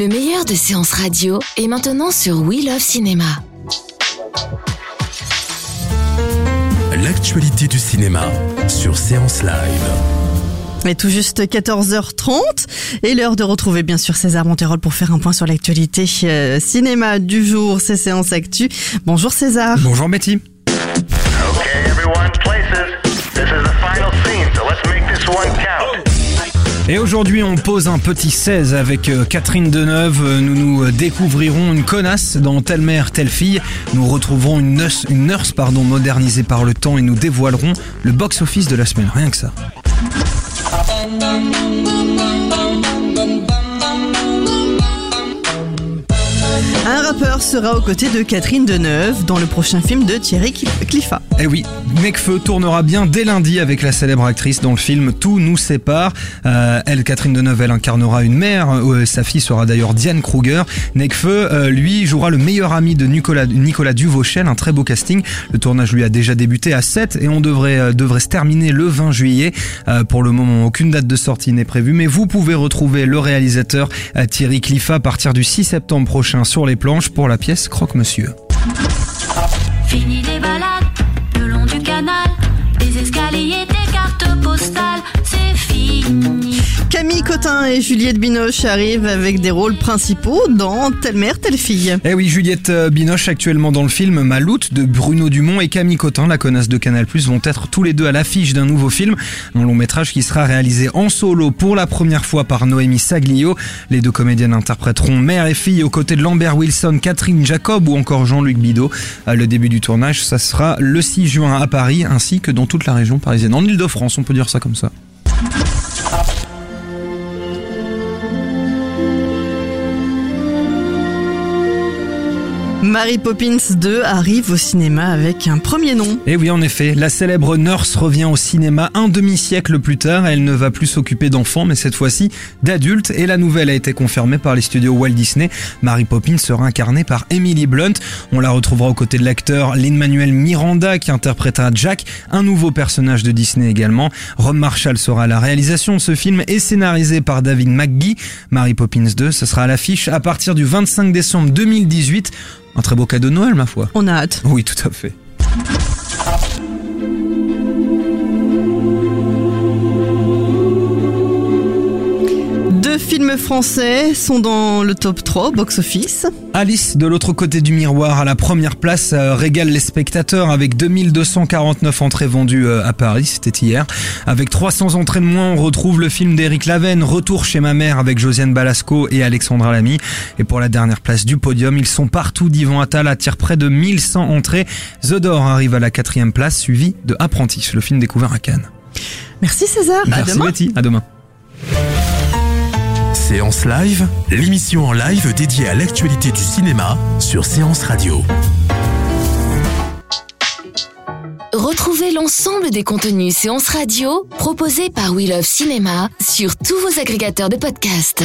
Le meilleur de séances radio est maintenant sur We Love Cinéma. L'actualité du cinéma sur Séance Live. Et tout juste 14h30 et l'heure de retrouver bien sûr César Monterol pour faire un point sur l'actualité euh, cinéma du jour, ces séances actu. Bonjour César. Bonjour Betty. Okay, everyone, places. This is the final scene, so let's make this one count. Et aujourd'hui, on pose un petit 16 avec euh, Catherine Deneuve. Euh, Nous nous euh, découvrirons une connasse dans Telle mère, telle fille. Nous retrouverons une nurse, une nurse pardon, modernisée par le temps et nous dévoilerons le box-office de la semaine. Rien que ça. Sera aux côtés de Catherine Deneuve dans le prochain film de Thierry Cliffat. Eh oui, Necfeu tournera bien dès lundi avec la célèbre actrice dans le film Tout nous sépare. Euh, elle, Catherine Deneuve, elle incarnera une mère. Euh, sa fille sera d'ailleurs Diane Kruger. Necfeu, euh, lui, jouera le meilleur ami de Nicolas, Nicolas Duvauchel. Un très beau casting. Le tournage lui a déjà débuté à 7 et on devrait, devrait se terminer le 20 juillet. Pour le moment, aucune date de sortie n'est prévue, mais vous pouvez retrouver le réalisateur Thierry Cliffat à partir du 6 septembre prochain sur les planches pour la pièce Croque-Monsieur. Fini les balades le long du canal, des escaliers, des cartes postales, c'est fini. Camille Cotin et Juliette Binoche arrivent avec des rôles principaux dans Telle mère, telle fille. Eh oui, Juliette euh, Binoche actuellement dans le film Maloute de Bruno Dumont et Camille Cotin, la connasse de Canal+, vont être tous les deux à l'affiche d'un nouveau film, un long métrage qui sera réalisé en solo pour la première fois par Noémie Saglio. Les deux comédiennes interpréteront mère et fille aux côtés de Lambert Wilson, Catherine Jacob ou encore Jean-Luc Bidot. Le début du tournage, ça sera le 6 juin à Paris ainsi que dans toute la région parisienne, en Ile-de-France, on peut dire ça comme ça. Mary Poppins 2 arrive au cinéma avec un premier nom. Et oui, en effet, la célèbre Nurse revient au cinéma un demi-siècle plus tard. Elle ne va plus s'occuper d'enfants, mais cette fois-ci d'adultes. Et la nouvelle a été confirmée par les studios Walt Disney. Mary Poppins sera incarnée par Emily Blunt. On la retrouvera aux côtés de l'acteur Lin-Manuel Miranda qui interprétera Jack, un nouveau personnage de Disney également. Ron Marshall sera à la réalisation. Ce film est scénarisé par David McGee. Mary Poppins 2, ce sera à l'affiche à partir du 25 décembre 2018. Un très beau cadeau de Noël, ma foi. On a hâte. Oui, tout à fait. Films français sont dans le top 3 au box-office. Alice, de l'autre côté du miroir, à la première place, euh, régale les spectateurs avec 2249 entrées vendues euh, à Paris, c'était hier. Avec 300 entrées de moins, on retrouve le film d'Éric Laven, Retour chez ma mère avec Josiane Balasco et Alexandra Lamy. Et pour la dernière place du podium, ils sont partout. Divan Attal attire près de 1100 entrées. The Door arrive à la quatrième place, suivi de Apprentice, le film découvert à Cannes. Merci César. à Merci demain. Betty, à demain. Séance Live, l'émission en live dédiée à l'actualité du cinéma sur Séance Radio. Retrouvez l'ensemble des contenus séances radio proposés par We Love Cinéma sur tous vos agrégateurs de podcasts.